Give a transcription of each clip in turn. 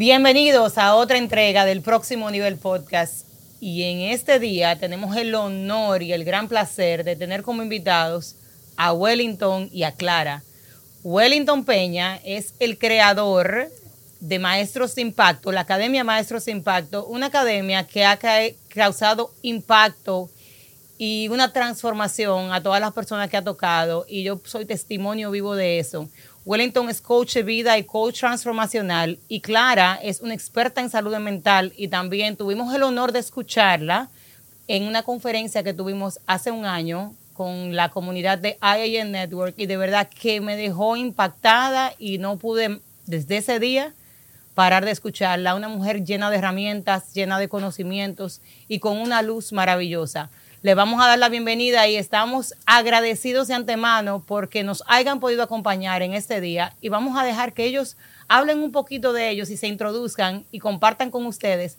Bienvenidos a otra entrega del próximo nivel podcast. Y en este día tenemos el honor y el gran placer de tener como invitados a Wellington y a Clara. Wellington Peña es el creador de Maestros de Impacto, la Academia Maestros de Impacto, una academia que ha causado impacto y una transformación a todas las personas que ha tocado y yo soy testimonio vivo de eso. Wellington es coach de vida y coach transformacional y Clara es una experta en salud mental y también tuvimos el honor de escucharla en una conferencia que tuvimos hace un año con la comunidad de IAN Network y de verdad que me dejó impactada y no pude desde ese día parar de escucharla. Una mujer llena de herramientas, llena de conocimientos y con una luz maravillosa. Le vamos a dar la bienvenida y estamos agradecidos de antemano porque nos hayan podido acompañar en este día y vamos a dejar que ellos hablen un poquito de ellos y se introduzcan y compartan con ustedes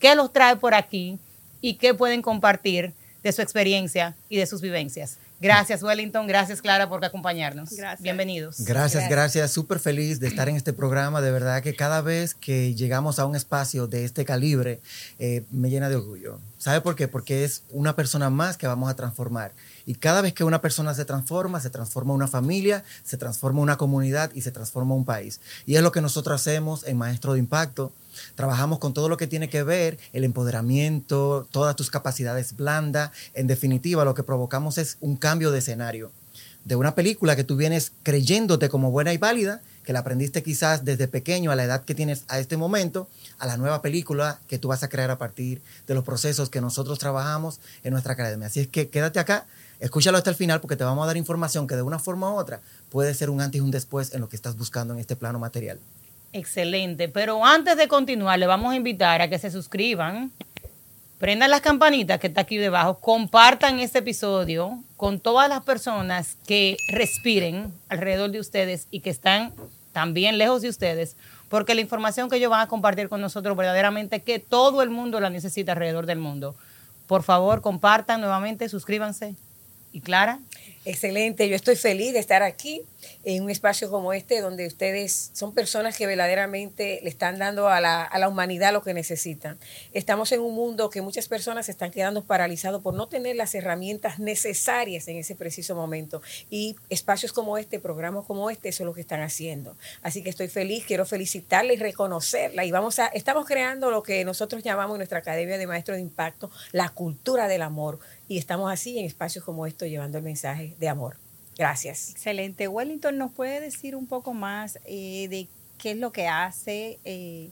qué los trae por aquí y qué pueden compartir de su experiencia y de sus vivencias. Gracias, Wellington. Gracias, Clara, por acompañarnos. Gracias. Bienvenidos. Gracias, gracias. Súper feliz de estar en este programa. De verdad que cada vez que llegamos a un espacio de este calibre, eh, me llena de orgullo. ¿Sabe por qué? Porque es una persona más que vamos a transformar. Y cada vez que una persona se transforma, se transforma una familia, se transforma una comunidad y se transforma un país. Y es lo que nosotros hacemos en Maestro de Impacto. Trabajamos con todo lo que tiene que ver el empoderamiento, todas tus capacidades blandas. En definitiva, lo que provocamos es un cambio de escenario. De una película que tú vienes creyéndote como buena y válida, que la aprendiste quizás desde pequeño a la edad que tienes a este momento, a la nueva película que tú vas a crear a partir de los procesos que nosotros trabajamos en nuestra academia. Así es que quédate acá, escúchalo hasta el final porque te vamos a dar información que de una forma u otra puede ser un antes y un después en lo que estás buscando en este plano material. Excelente, pero antes de continuar, le vamos a invitar a que se suscriban, prendan las campanitas que está aquí debajo, compartan este episodio con todas las personas que respiren alrededor de ustedes y que están también lejos de ustedes, porque la información que ellos van a compartir con nosotros verdaderamente que todo el mundo la necesita alrededor del mundo. Por favor, compartan nuevamente, suscríbanse. ¿Y Clara? Excelente, yo estoy feliz de estar aquí en un espacio como este, donde ustedes son personas que verdaderamente le están dando a la, a la humanidad lo que necesitan. Estamos en un mundo que muchas personas se están quedando paralizados por no tener las herramientas necesarias en ese preciso momento. Y espacios como este, programas como este, eso es lo que están haciendo. Así que estoy feliz, quiero felicitarla y reconocerla. Y vamos a, estamos creando lo que nosotros llamamos en nuestra Academia de Maestros de Impacto, la cultura del amor. Y estamos así en espacios como estos llevando el mensaje de amor. Gracias. Excelente. Wellington, ¿nos puede decir un poco más eh, de qué es lo que hace eh,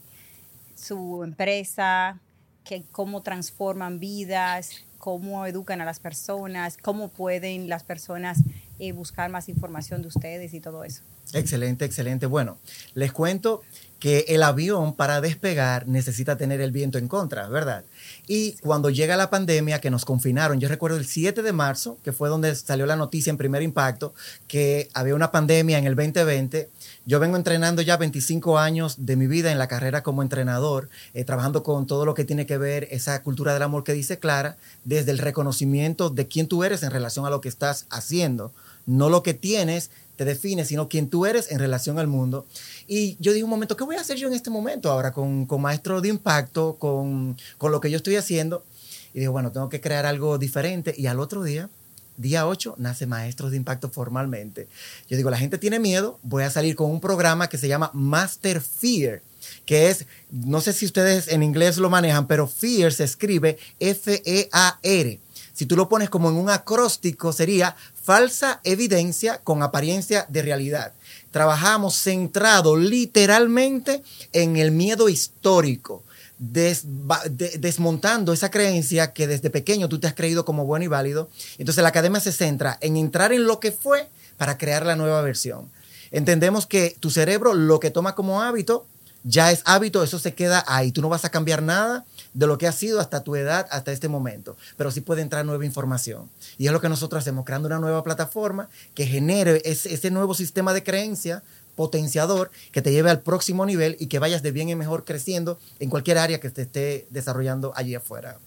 su empresa, que, cómo transforman vidas, cómo educan a las personas, cómo pueden las personas eh, buscar más información de ustedes y todo eso? Excelente, excelente. Bueno, les cuento que el avión para despegar necesita tener el viento en contra, ¿verdad? Y cuando llega la pandemia que nos confinaron, yo recuerdo el 7 de marzo, que fue donde salió la noticia en primer impacto, que había una pandemia en el 2020. Yo vengo entrenando ya 25 años de mi vida en la carrera como entrenador, eh, trabajando con todo lo que tiene que ver esa cultura del amor que dice Clara, desde el reconocimiento de quién tú eres en relación a lo que estás haciendo, no lo que tienes te define, sino quién tú eres en relación al mundo. Y yo dije un momento, ¿qué voy a hacer yo en este momento ahora con, con Maestro de Impacto, con, con lo que yo estoy haciendo? Y digo, bueno, tengo que crear algo diferente. Y al otro día, día 8, nace Maestros de Impacto formalmente. Yo digo, la gente tiene miedo, voy a salir con un programa que se llama Master Fear, que es, no sé si ustedes en inglés lo manejan, pero Fear se escribe F-E-A-R. Si tú lo pones como en un acróstico, sería falsa evidencia con apariencia de realidad trabajamos centrado literalmente en el miedo histórico, desmontando esa creencia que desde pequeño tú te has creído como bueno y válido. Entonces la academia se centra en entrar en lo que fue para crear la nueva versión. Entendemos que tu cerebro lo que toma como hábito ya es hábito, eso se queda ahí. Tú no vas a cambiar nada de lo que ha sido hasta tu edad, hasta este momento. Pero sí puede entrar nueva información. Y es lo que nosotros hacemos, creando una nueva plataforma que genere ese, nuevo sistema de creencia potenciador que te lleve al próximo nivel y que vayas de bien en mejor creciendo en cualquier área que te esté desarrollando allí afuera.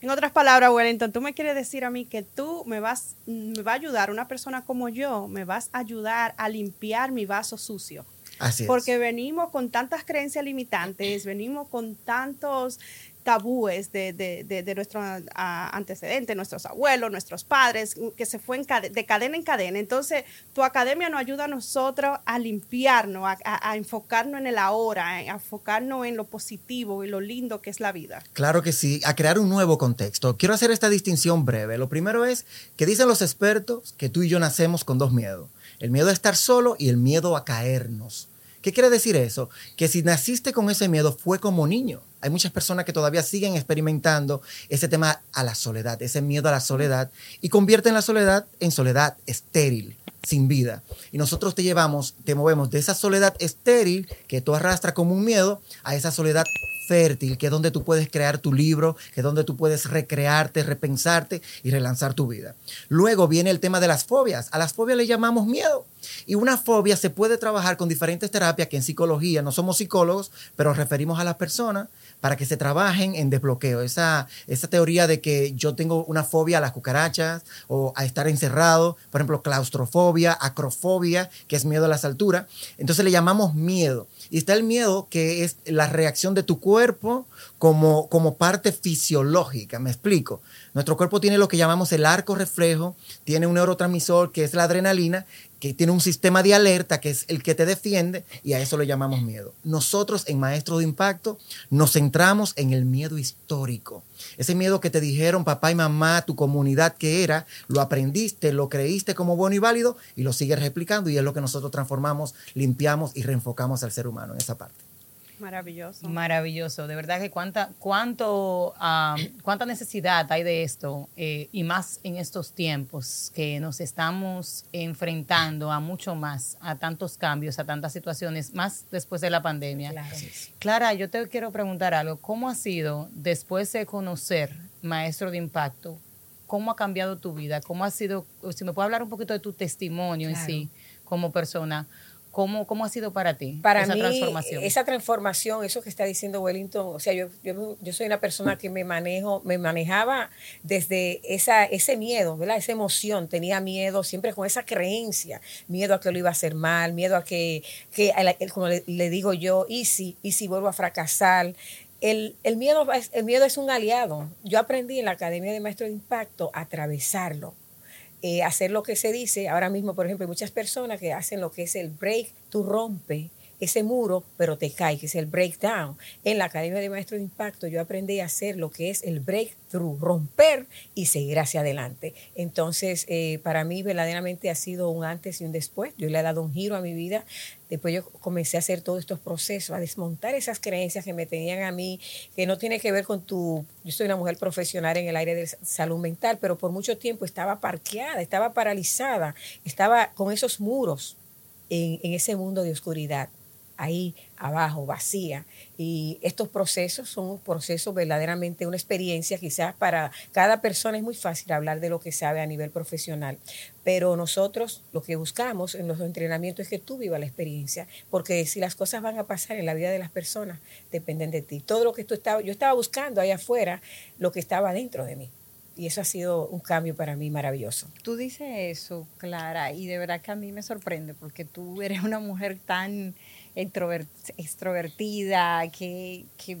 En otras palabras, Wellington, tú me quieres decir a mí que tú me vas, me va a ayudar, una persona como yo, me vas a ayudar a limpiar mi vaso sucio. Así es. Porque venimos con tantas creencias limitantes, venimos con tantos tabúes de, de, de, ah, antecedentes, nuestros abuelos, nuestros padres, que se fue en de cadena en cadena. Entonces, tu academia nos ayuda a nosotros a limpiarnos, a, a- enfocarnos en el ahora, a enfocarnos en lo positivo y lo lindo que es la vida. Claro que sí, a crear un nuevo contexto. Quiero hacer esta distinción breve. Lo primero es que dicen los expertos que tú y yo nacemos con dos miedos. El miedo a estar solo y el miedo a caernos. ¿Qué quiere decir eso? Que si naciste con ese miedo fue como niño. Hay muchas personas que todavía siguen experimentando ese tema a la soledad, ese miedo a la soledad, y convierten la soledad en soledad estéril, sin vida. Y nosotros te llevamos, te movemos de esa soledad estéril que tú arrastras como un miedo a esa soledad fértil, que es donde tú puedes crear tu libro, que es donde tú puedes recrearte, repensarte y relanzar tu vida. Luego viene el tema de las fobias. A las fobias le llamamos miedo. Y una fobia se puede trabajar con diferentes terapias que en psicología no somos psicólogos, pero referimos a las personas para que se trabajen en desbloqueo. Esa, esa teoría de que yo tengo una fobia a las cucarachas o a estar encerrado, por ejemplo, claustrofobia, acrofobia, que es miedo a las alturas. Entonces le llamamos miedo. Y está el miedo, que es la reacción de tu cuerpo como, como parte fisiológica. Me explico. Nuestro cuerpo tiene lo que llamamos el arco reflejo, tiene un neurotransmisor que es la adrenalina, que tiene un sistema de alerta que es el que te defiende y a eso le llamamos miedo. Nosotros en Maestro de Impacto nos centramos en el miedo histórico. Ese miedo que te dijeron papá y mamá, tu comunidad que era, lo aprendiste, lo creíste como bueno y válido y lo sigues replicando y es lo que nosotros transformamos, limpiamos y reenfocamos al ser humano en esa parte. Maravilloso. Maravilloso, de verdad que cuánta, cuánto, cuánta necesidad hay de esto eh, y más en estos tiempos que nos estamos enfrentando a mucho más, a tantos cambios, a tantas situaciones, más después de la pandemia. Claro. Clara, yo te quiero preguntar algo. ¿Cómo ha sido después de conocer Maestro de Impacto? ¿Cómo ha cambiado tu vida? ¿Cómo ha sido, si me puedes hablar un poquito de tu testimonio en sí como persona? ¿Cómo, ¿Cómo ha sido para ti Para esa mí, transformación? esa transformación, eso que está diciendo Wellington, o sea, yo, yo, yo soy una persona que me manejo, me manejaba desde esa, ese miedo, ¿verdad? Esa emoción, tenía miedo siempre con esa creencia, miedo a que lo iba a hacer mal, miedo a que, que como le, le digo yo, y si, y si vuelvo a fracasar. El, el, miedo, el miedo es un aliado. Yo aprendí en la Academia de Maestros de Impacto a atravesarlo eh, hacer lo que se dice. Ahora mismo, por ejemplo, hay muchas personas que hacen lo que es el break, tú rompe ese muro, pero te cae, que es el breakdown. En la Academia de Maestros de Impacto yo aprendí a hacer lo que es el breakthrough, romper y seguir hacia adelante. Entonces, eh, para mí verdaderamente ha sido un antes y un después. Yo le he dado un giro a mi vida. Después yo comencé a hacer todos estos procesos, a desmontar esas creencias que me tenían a mí, que no tiene que ver con tu... Yo soy una mujer profesional en el área de salud mental, pero por mucho tiempo estaba parqueada, estaba paralizada, estaba con esos muros en, en ese mundo de oscuridad ahí abajo, vacía. Y estos procesos son un proceso verdaderamente, una experiencia quizás para cada persona es muy fácil hablar de lo que sabe a nivel profesional, pero nosotros lo que buscamos en los entrenamientos es que tú vivas la experiencia, porque si las cosas van a pasar en la vida de las personas, dependen de ti. Todo lo que tú estabas, yo estaba buscando ahí afuera, lo que estaba dentro de mí. Y eso ha sido un cambio para mí maravilloso. Tú dices eso, Clara, y de verdad que a mí me sorprende porque tú eres una mujer tan extrovertida que, que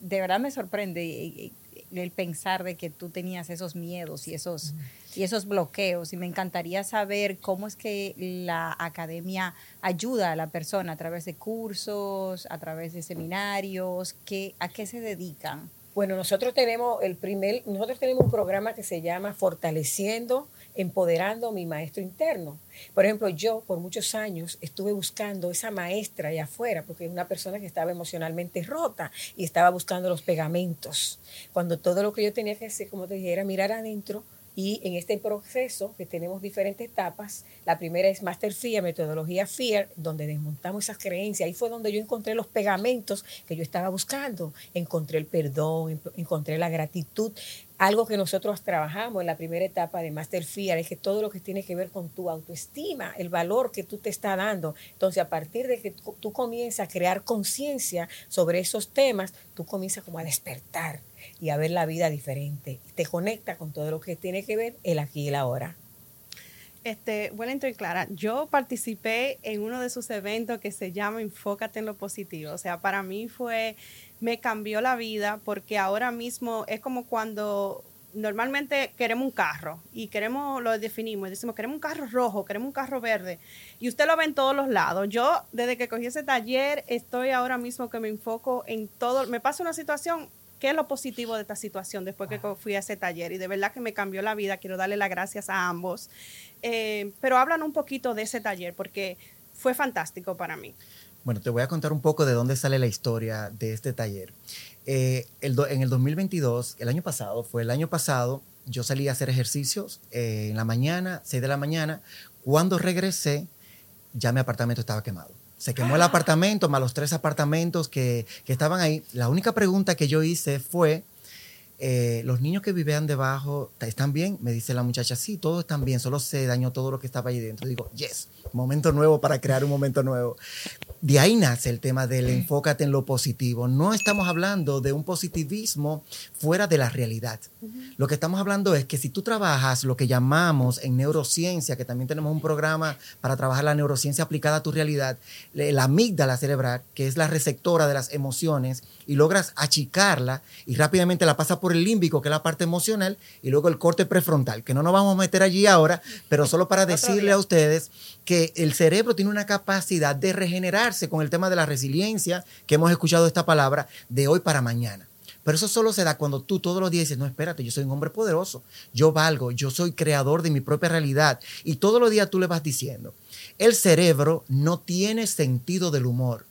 de verdad me sorprende eh, eh, el pensar de que tú tenías esos miedos y esos, y esos bloqueos. Y me encantaría saber cómo es que la academia ayuda a la persona a través de cursos, a través de seminarios, que, a qué se dedican. Bueno, nosotros tenemos el primer, nosotros tenemos un programa que se llama Fortaleciendo, Empoderando mi Maestro Interno. Por ejemplo, yo por muchos años estuve buscando esa maestra allá afuera, porque es una persona que estaba emocionalmente rota y estaba buscando los pegamentos. Cuando todo lo que yo tenía que hacer, como te dije, era mirar adentro y en este proceso, que tenemos diferentes etapas, la primera es Master FIA, metodología FIA, donde desmontamos esas creencias. Ahí fue donde yo encontré los pegamentos que yo estaba buscando. Encontré el perdón, encontré la gratitud. Algo que nosotros trabajamos en la primera etapa de Master FIA es que todo lo que tiene que ver con tu autoestima, el valor que tú te estás dando. Entonces, a partir de que tú, comienzas a crear conciencia sobre esos temas, tú comienzas como a despertar y a ver la vida diferente. Te conecta con todo lo que tiene que ver el aquí y el ahora. Este, Wellington y Clara, yo participé en uno de sus eventos que se llama Enfócate en lo positivo. O sea, para mí fue, me cambió la vida porque ahora mismo es como cuando normalmente queremos un carro y queremos, lo definimos, decimos, queremos un carro rojo, queremos un carro verde y usted lo ve en todos los lados. Yo, desde que cogí ese taller, estoy ahora mismo que me enfoco en todo, me pasa una situación, ¿Qué es lo positivo de esta situación después que fui a ese taller? Y de verdad que me cambió la vida. Quiero darle las gracias a ambos. Eh, pero hablan un poquito de ese taller porque fue fantástico para mí. Bueno, te voy a contar un poco de dónde sale la historia de este taller. Eh, en el 2022, el año pasado, fue el año pasado, yo salí a hacer ejercicios eh, en la mañana, 6 de la mañana. Cuando regresé, ya mi apartamento estaba quemado. Se quemó el apartamento, más los tres apartamentos que, que estaban ahí. La única pregunta que yo hice fue, eh, los niños que vivían debajo, ¿están bien? Me dice la muchacha, sí, todos están bien, solo se dañó todo lo que estaba ahí dentro. Digo, yes, momento nuevo para crear un momento nuevo. De ahí nace el tema del enfócate en lo positivo. No estamos hablando de un positivismo fuera de la realidad. Lo que estamos hablando es que si tú trabajas lo que llamamos en neurociencia, que también tenemos un programa para trabajar la neurociencia aplicada a tu realidad, la amígdala cerebral, que es la receptora de las emociones, y logras achicarla y rápidamente la pasa por el límbico, que es la parte emocional, y luego el corte prefrontal, que no nos vamos a meter allí ahora, pero solo para decirle a ustedes que el cerebro tiene una capacidad de con el tema de la resiliencia, que hemos escuchado esta palabra, de hoy para mañana. Pero eso solo se da cuando tú todos los días dices, no, espérate, yo soy un hombre poderoso, yo valgo, yo soy creador de mi propia realidad. Y todos los días tú le vas diciendo, el cerebro no tiene sentido del humor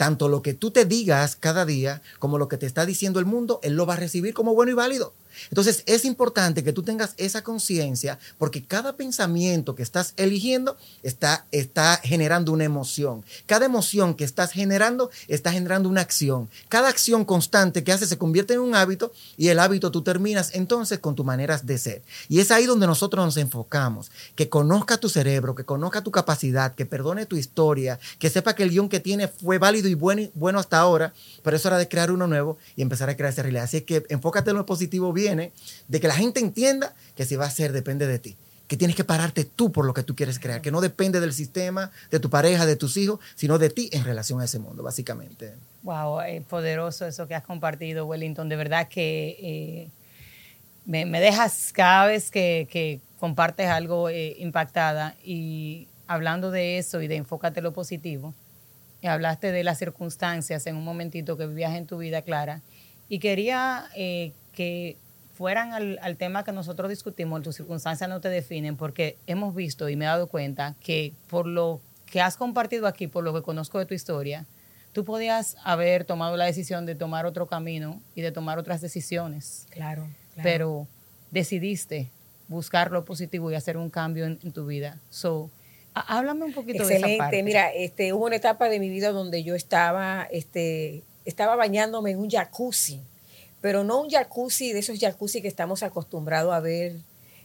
tanto lo que tú te digas cada día como lo que te está diciendo el mundo, él lo va a recibir como bueno y válido. Entonces es importante que tú tengas esa conciencia porque cada pensamiento que estás eligiendo está, está generando una emoción. Cada emoción que estás generando está generando una acción. Cada acción constante que haces se convierte en un hábito y el hábito tú terminas entonces con tus maneras de ser. Y es ahí donde nosotros nos enfocamos. Que conozca tu cerebro, que conozca tu capacidad, que perdone tu historia, que sepa que el guion que tiene fue válido y bueno, bueno hasta ahora, pero es hora de crear uno nuevo y empezar a crear esa realidad. Así que enfócate en lo positivo bien de que la gente entienda que si va a ser depende de ti, que tienes que pararte tú por lo que tú quieres crear, que no depende del sistema, de tu pareja, de tus hijos, sino de ti en relación a ese mundo, básicamente. Wow, es poderoso eso que has compartido, Wellington. De verdad que eh, me, dejas cada vez que, compartes algo eh, impactada y hablando de eso y de enfócate lo positivo. Y hablaste de las circunstancias en un momentito que vivías en tu vida, Clara. Y quería eh, que fueran al, tema que nosotros discutimos, tus circunstancias no te definen, porque hemos visto y me he dado cuenta que por lo que has compartido aquí, por lo que conozco de tu historia, tú podías haber tomado la decisión de tomar otro camino y de tomar otras decisiones. Claro. Pero decidiste buscar lo positivo y hacer un cambio en, tu vida. So, háblame un poquito de esa parte. Mira, este, hubo una etapa de mi vida donde yo estaba, este, estaba bañándome en un jacuzzi pero no un jacuzzi de esos jacuzzi que estamos acostumbrados a ver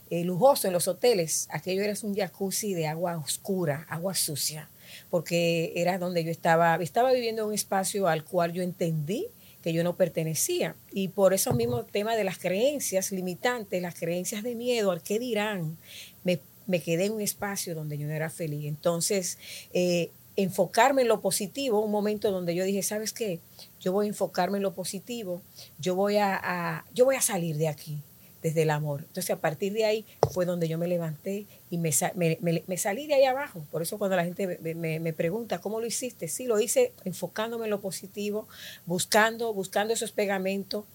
eh, lujoso en los hoteles. Aquello era un jacuzzi de agua oscura, agua sucia, porque era donde yo estaba, estaba viviendo en un espacio al cual yo entendí que yo no pertenecía. Y por eso mismo tema de las creencias limitantes, las creencias de miedo, al qué dirán, me, me quedé en un espacio donde yo no era feliz. Entonces, eh, enfocarme en lo positivo, un momento donde yo dije, ¿sabes qué? Yo voy a enfocarme en lo positivo, yo voy a, yo voy a salir de aquí desde el amor. Entonces a partir de ahí fue donde yo me levanté y me, salí de ahí abajo. Por eso cuando la gente me, pregunta, ¿cómo lo hiciste? Sí, lo hice enfocándome en lo positivo, buscando, buscando esos pegamentos,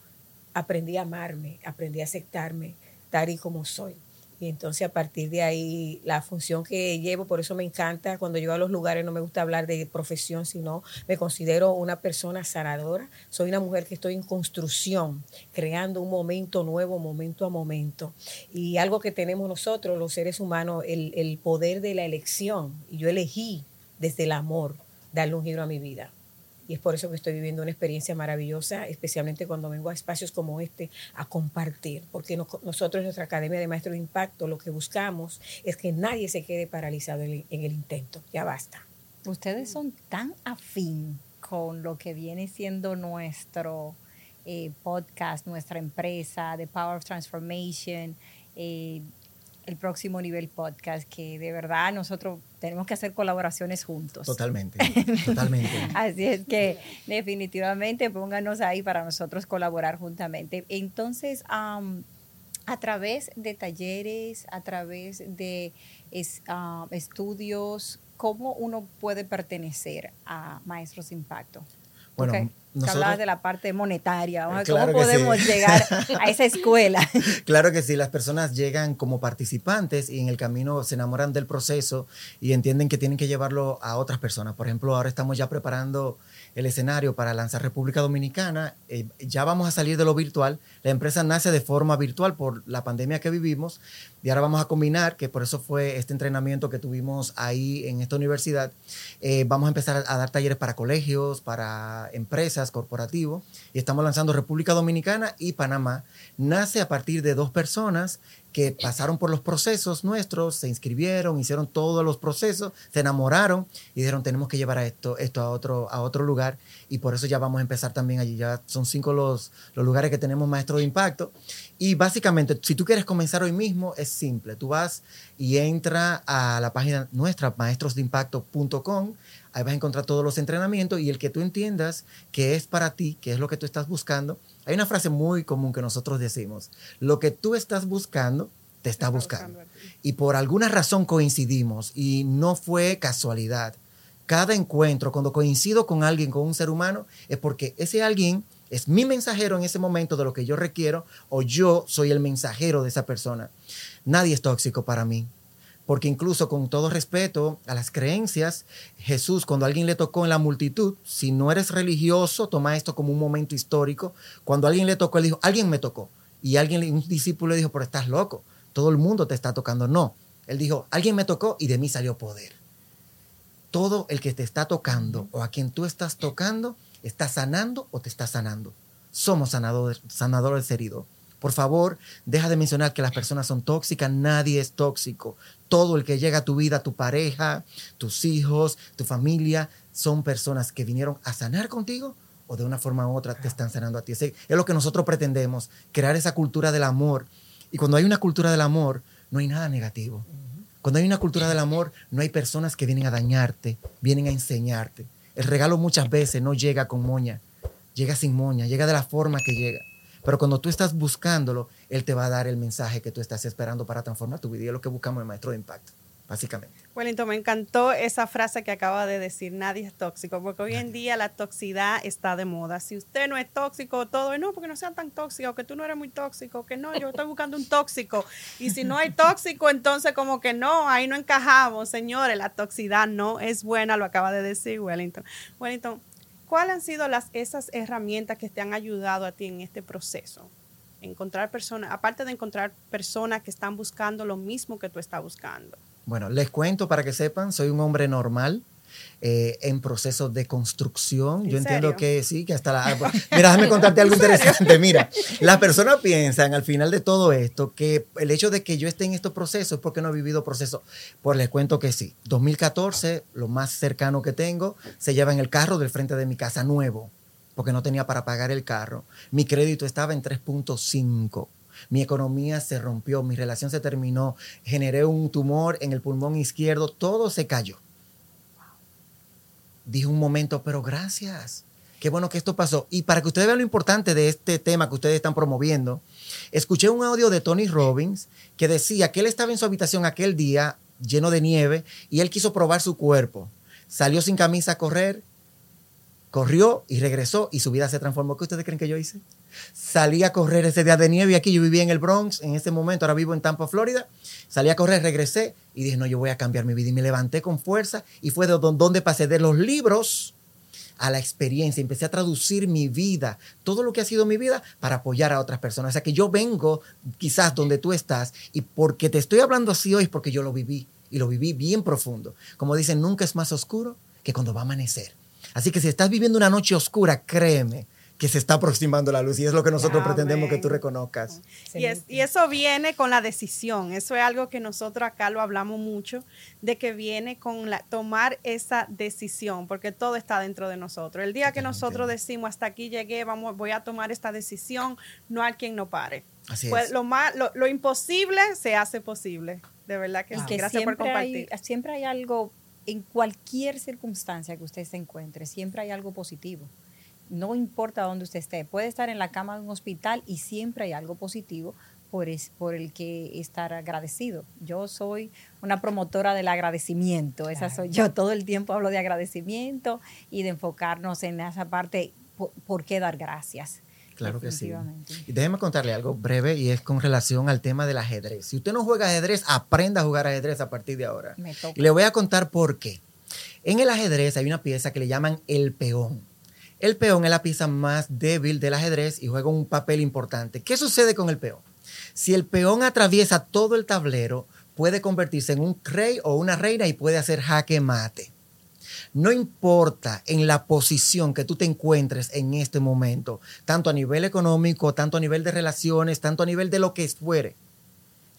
aprendí a amarme, aprendí a aceptarme tal y como soy. Y entonces a partir de ahí la función que llevo, por eso me encanta, cuando yo a los lugares no me gusta hablar de profesión, sino me considero una persona sanadora. Soy una mujer que estoy en construcción, creando un momento nuevo, momento a momento. Y algo que tenemos nosotros, los seres humanos, el, el poder de la elección. Y yo elegí desde el amor darle un giro a mi vida y es por eso que estoy viviendo una experiencia maravillosa, especialmente cuando vengo a espacios como este a compartir, porque nosotros en nuestra Academia de Maestros de Impacto lo que buscamos es que nadie se quede paralizado en, el intento, ya basta. Ustedes son tan afín con lo que viene siendo nuestro eh, podcast, nuestra empresa, The Power of Transformation. Eh, el próximo nivel podcast, que de verdad nosotros tenemos que hacer colaboraciones juntos. Totalmente, totalmente. Así es que definitivamente pónganos ahí para nosotros colaborar juntamente. Entonces, am, a través de talleres, a través de es- ah, estudios, ¿cómo uno puede pertenecer a Maestros Impacto? Bueno, Ok, que nosotros- hablabas de la parte monetaria, ¿cómo Claro podemos sí. llegar a esa escuela? Claro que sí, las personas llegan como participantes y en el camino se enamoran del proceso y entienden que tienen que llevarlo a otras personas. Por ejemplo, ahora estamos ya preparando el escenario para lanzar República Dominicana. Eh, ya vamos a salir de lo virtual. La empresa nace de forma virtual por la pandemia que vivimos y ahora vamos a combinar, que por eso fue este entrenamiento que tuvimos ahí en esta universidad. Eh, vamos a empezar a dar talleres para colegios, para empresas, corporativos y estamos lanzando República Dominicana y Panamá. Nace a partir de dos personas que pasaron por los procesos nuestros, se inscribieron, hicieron todos los procesos, se enamoraron y dijeron tenemos que llevar esto, esto a, otro, a otro lugar y por eso ya vamos a empezar también allí. Ya son cinco los, los lugares que tenemos maestro de impacto. Y básicamente, si tú quieres comenzar hoy mismo, es simple. Tú vas y entra a la página nuestra, maestrosdeimpacto.com. Ahí vas a encontrar todos los entrenamientos y el que tú entiendas que es para ti, que es lo que tú estás buscando. Hay una frase muy común que nosotros decimos, lo que tú estás buscando, te está buscando. Y por alguna razón coincidimos y no fue casualidad. Cada encuentro, cuando coincido con alguien, con un ser humano, es porque ese alguien es mi mensajero en ese momento de lo que yo requiero o yo soy el mensajero de esa persona. Nadie es tóxico para mí. Porque incluso con todo respeto a las creencias, Jesús, cuando alguien le tocó en la multitud, si no eres religioso, toma esto como un momento histórico. Cuando alguien le tocó, él dijo, alguien me tocó. Y alguien, un discípulo le dijo, pero estás loco, todo el mundo te está tocando. No, él dijo, alguien me tocó y de mí salió poder. Todo el que te está tocando o a quien tú estás tocando, está sanando o te está sanando. Somos sanadores, sanadores heridos. Por favor, deja de mencionar que las personas son tóxicas. Nadie es tóxico. Todo el que llega a tu vida, tu pareja, tus hijos, tu familia, son personas que vinieron a sanar contigo o de una forma u otra te están sanando a ti. Es lo que nosotros pretendemos, crear esa cultura del amor. Y cuando hay una cultura del amor, no hay nada negativo. Cuando hay una cultura del amor, no hay personas que vienen a dañarte, vienen a enseñarte. El regalo muchas veces no llega con moña, llega sin moña, llega de la forma que llega. Pero cuando tú estás buscándolo, Él te va a dar el mensaje que tú estás esperando para transformar tu vida. Y es lo que buscamos en Maestro de Impacto, básicamente. Wellington, me encantó esa frase que acaba de decir, nadie es tóxico, porque hoy en día la toxicidad está de moda. Si usted no es tóxico, todo es no, porque no sea tan tóxico, que tú no eres muy tóxico, que no, yo estoy buscando un tóxico. Y si no hay tóxico, entonces como que no, ahí no encajamos. Señores, la toxicidad no es buena, lo acaba de decir Wellington. Wellington, ¿cuáles han sido las, esas herramientas que te han ayudado a ti en este proceso? Encontrar personas, aparte de encontrar personas que están buscando lo mismo que tú estás buscando. Bueno, les cuento para que sepan, soy un hombre normal. eh, en proceso de construcción. ¿En Yo entiendo serio? que sí, que hasta la... Mira, déjame contarte algo interesante. Mira, las personas piensan al final de todo esto que el hecho de que yo esté en estos procesos es porque no he vivido procesos. Pues les cuento que sí. 2014, lo más cercano que tengo, se lleva en el carro del frente de mi casa nuevo, porque no tenía para pagar el carro. Mi crédito estaba en 3.5. Mi economía se rompió, mi relación se terminó, generé un tumor en el pulmón izquierdo, todo se cayó. Dije un momento, pero gracias. Qué bueno que esto pasó. Y para que ustedes vean lo importante de este tema que ustedes están promoviendo, escuché un audio de Tony Robbins que decía que él estaba en su habitación aquel día lleno de nieve y él quiso probar su cuerpo. Salió sin camisa a correr, corrió y regresó y su vida se transformó. ¿Qué ustedes creen que yo hice? Salí a correr ese día de nieve aquí, yo vivía en el Bronx en ese momento, ahora vivo en Tampa, Florida. Salí a correr, regresé y dije, no, yo voy a cambiar mi vida. Y me levanté con fuerza y fue de don- donde pasé de los libros a la experiencia. Empecé a traducir mi vida, todo lo que ha sido mi vida, para apoyar a otras personas. O sea que yo vengo quizás donde tú estás y porque te estoy hablando así hoy es porque yo lo viví y lo viví bien profundo. Como dicen, nunca es más oscuro que cuando va a amanecer. Así que si estás viviendo una noche oscura, créeme que se está aproximando la luz y es lo que nosotros Amén. pretendemos que tú reconozcas. Y, es- y eso viene con la decisión. Eso es algo que nosotros acá lo hablamos mucho, de que viene con la, tomar esa decisión, porque todo está dentro de nosotros. El día que nosotros decimos, hasta aquí llegué, vamos, voy a tomar esta decisión, no hay quien no pare. Así Pues es. lo, más, lo, lo imposible se hace posible. De verdad que Y sí. que Gracias por siempre hay, compartir. siempre hay algo, en cualquier circunstancia que usted se encuentre, siempre hay algo positivo. No importa dónde usted esté, puede estar en la cama de un hospital y siempre hay algo positivo por, es, por el que estar agradecido. Yo soy una promotora del agradecimiento, esa soy yo. Todo el tiempo hablo de agradecimiento y de enfocarnos en esa parte, por, por qué dar gracias. Claro que sí. Y déjeme contarle algo breve y es con relación al tema del ajedrez. Si usted no juega ajedrez, aprenda a jugar ajedrez a partir de ahora. Me toca. Y le voy a contar por qué. En el ajedrez hay una pieza que le llaman el peón. El peón es la pieza más débil del ajedrez y juega un papel importante. ¿Qué sucede con el peón? Si el peón atraviesa todo el tablero, puede convertirse en un rey o una reina y puede hacer jaque mate. No importa en la posición que tú te encuentres en este momento, tanto a nivel económico, tanto a nivel de relaciones, tanto a nivel de lo que fuere.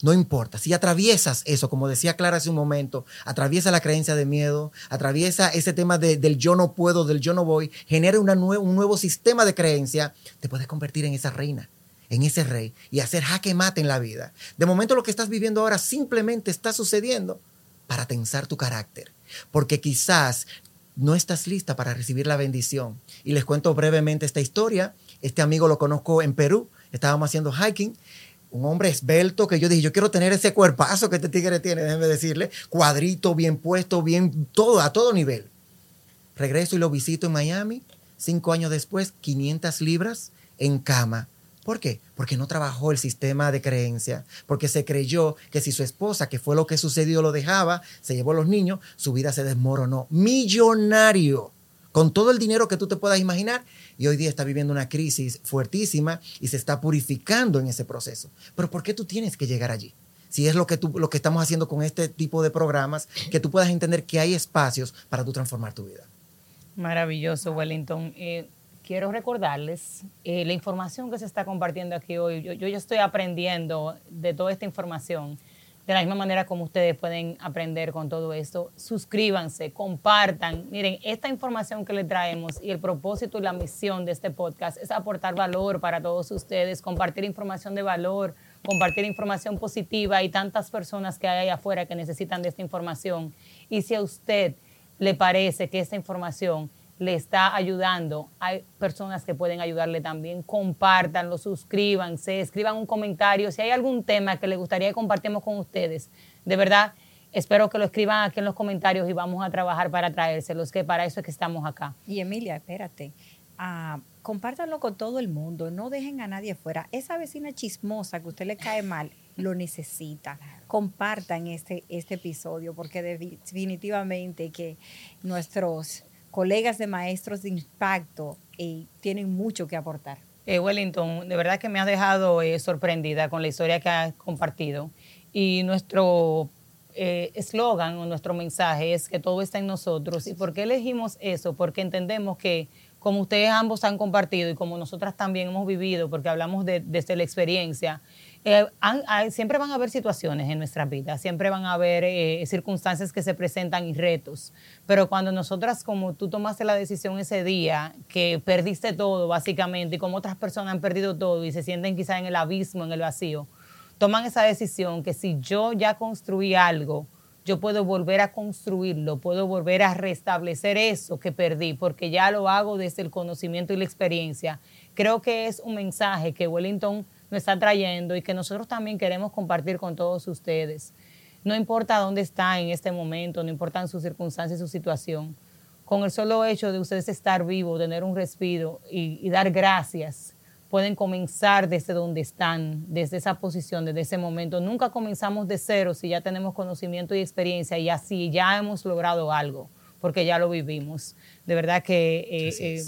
No importa. Si atraviesas eso, como decía Clara hace un momento, atraviesa la creencia de miedo, atraviesa ese tema de- del yo no puedo, del yo no voy, genera una nue- un nuevo sistema de creencia, te puedes convertir en esa reina, en ese rey y hacer jaque mate en la vida. De momento lo que estás viviendo ahora simplemente está sucediendo para tensar tu carácter, porque quizás no estás lista para recibir la bendición. Y les cuento brevemente esta historia. Este amigo lo conozco en Perú, estábamos haciendo hiking un hombre esbelto que yo dije, yo quiero tener ese cuerpazo que este tigre tiene, déjeme decirle, cuadrito, bien puesto, bien, todo, a todo nivel. Regreso y lo visito en Miami, cinco años después, 500 libras en cama. ¿Por qué? Porque no trabajó el sistema de creencia, porque se creyó que si su esposa, que fue lo que sucedió, lo dejaba, se llevó a los niños, su vida se desmoronó. Millonario, con todo el dinero que tú te puedas imaginar, y hoy día está viviendo una crisis fuertísima y se está purificando en ese proceso. Pero ¿por qué tú tienes que llegar allí? Si es lo que, tú, lo que estamos haciendo con este tipo de programas, que tú puedas entender que hay espacios para tú transformar tu vida. Maravilloso, Wellington. Eh, quiero recordarles eh, la información que se está compartiendo aquí hoy. Yo, yo ya estoy aprendiendo de toda esta información. De la misma manera como ustedes pueden aprender con todo esto, suscríbanse, compartan. Miren, esta información que les traemos y el propósito y la misión de este podcast es aportar valor para todos ustedes, compartir información de valor, compartir información positiva y tantas personas que hay allá afuera que necesitan de esta información. Y si a usted le parece que esta información le está ayudando, hay personas que pueden ayudarle también. Compártanlo, suscríbanse, escriban un comentario. Si hay algún tema que les gustaría que compartamos con ustedes, de verdad, espero que lo escriban aquí en los comentarios y vamos a trabajar para traérselos, que para eso es que estamos acá. Y Emilia, espérate. ah, compártanlo con todo el mundo, no dejen a nadie fuera. Esa vecina chismosa que a usted le cae mal, lo necesita. Compartan este, este episodio porque definitivamente que nuestros colegas de maestros de impacto eh, tienen mucho que aportar. Eh, Wellington, de verdad que me ha dejado eh, sorprendida con la historia que has compartido. Y nuestro eh, eslogan o nuestro mensaje es que todo está en nosotros. ¿Y por qué elegimos eso? Porque entendemos que como ustedes ambos han compartido y como nosotras también hemos vivido, porque hablamos de, desde la experiencia, eh, siempre van a haber situaciones en nuestras vidas, siempre van a haber eh, circunstancias que se presentan y retos, pero cuando nosotras, como tú tomaste la decisión ese día, que perdiste todo básicamente, y como otras personas han perdido todo y se sienten quizás en el abismo, en el vacío, toman esa decisión que si yo ya construí algo, yo puedo volver a construirlo, puedo volver a restablecer eso que perdí, porque ya lo hago desde el conocimiento y la experiencia. Creo que es un mensaje que Wellington nos está trayendo y que nosotros también queremos compartir con todos ustedes. No importa dónde está en este momento, no importan sus circunstancias y su situación. Con el solo hecho de ustedes estar vivos, tener un respiro y, y dar gracias, pueden comenzar desde donde están, desde esa posición, desde ese momento. Nunca comenzamos de cero si ya tenemos conocimiento y experiencia y así ya hemos logrado algo, porque ya lo vivimos. De verdad que eh, eh,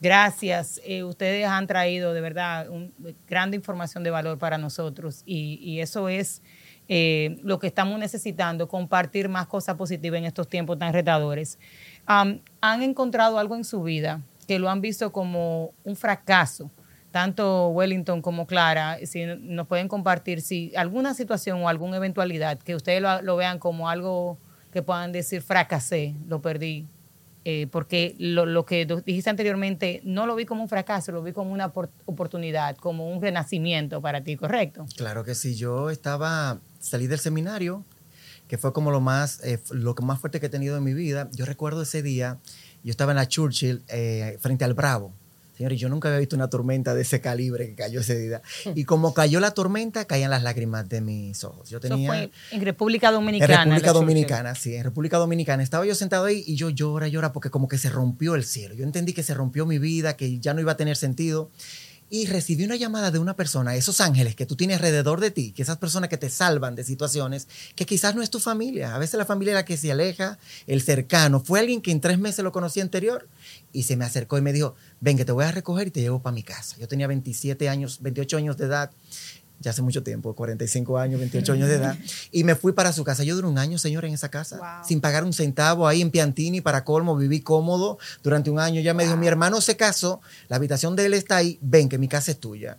gracias. Eh, ustedes han traído de verdad un, grande información de valor para nosotros y, y eso es eh, lo que estamos necesitando, compartir más cosas positivas en estos tiempos tan retadores. Am, ¿Han encontrado algo en su vida que lo han visto como un fracaso? Tanto Wellington como Clara, si nos pueden compartir si alguna situación o alguna eventualidad que ustedes lo vean como algo que puedan decir fracasé, lo perdí, eh, porque lo, lo que dijiste anteriormente, no lo vi como un fracaso, lo vi como una opor- oportunidad, como un renacimiento para ti, ¿correcto? Claro que sí, yo estaba, salí del seminario, que fue como lo más, eh, lo más fuerte que he tenido en mi vida. Yo recuerdo ese día, yo estaba en la Churchill eh, frente al Bravo. Señores, yo nunca había visto una tormenta de ese calibre que cayó ese día. Y como cayó la tormenta, caían las lágrimas de mis ojos. Yo Eso tenía... fue en República Dominicana. En República. Dominicana, sí, en República Dominicana. Estaba yo sentado ahí y yo llora, llora porque como que se rompió el cielo. Yo entendí que se rompió mi vida, que ya no iba a tener sentido. Y recibí una llamada de una persona, esos ángeles que tú tienes alrededor de ti, que esas personas que te salvan de situaciones que quizás no es tu familia. A veces la familia es la que se aleja, el cercano. Fue alguien que en tres meses lo conocí anterior y se me acercó y me dijo, ven que te voy a recoger y te llevo para mi casa. Yo tenía 27 años, 28 años de edad ya hace mucho tiempo, 45 años, 28 años de edad, y me fui para su casa. Yo duré un año, señor, en esa casa, Wow. sin pagar un centavo, ahí en Piantini, para colmo, viví cómodo durante un año. Ya me dijo, mi hermano se casó, la habitación de él está ahí, ven que mi casa es tuya.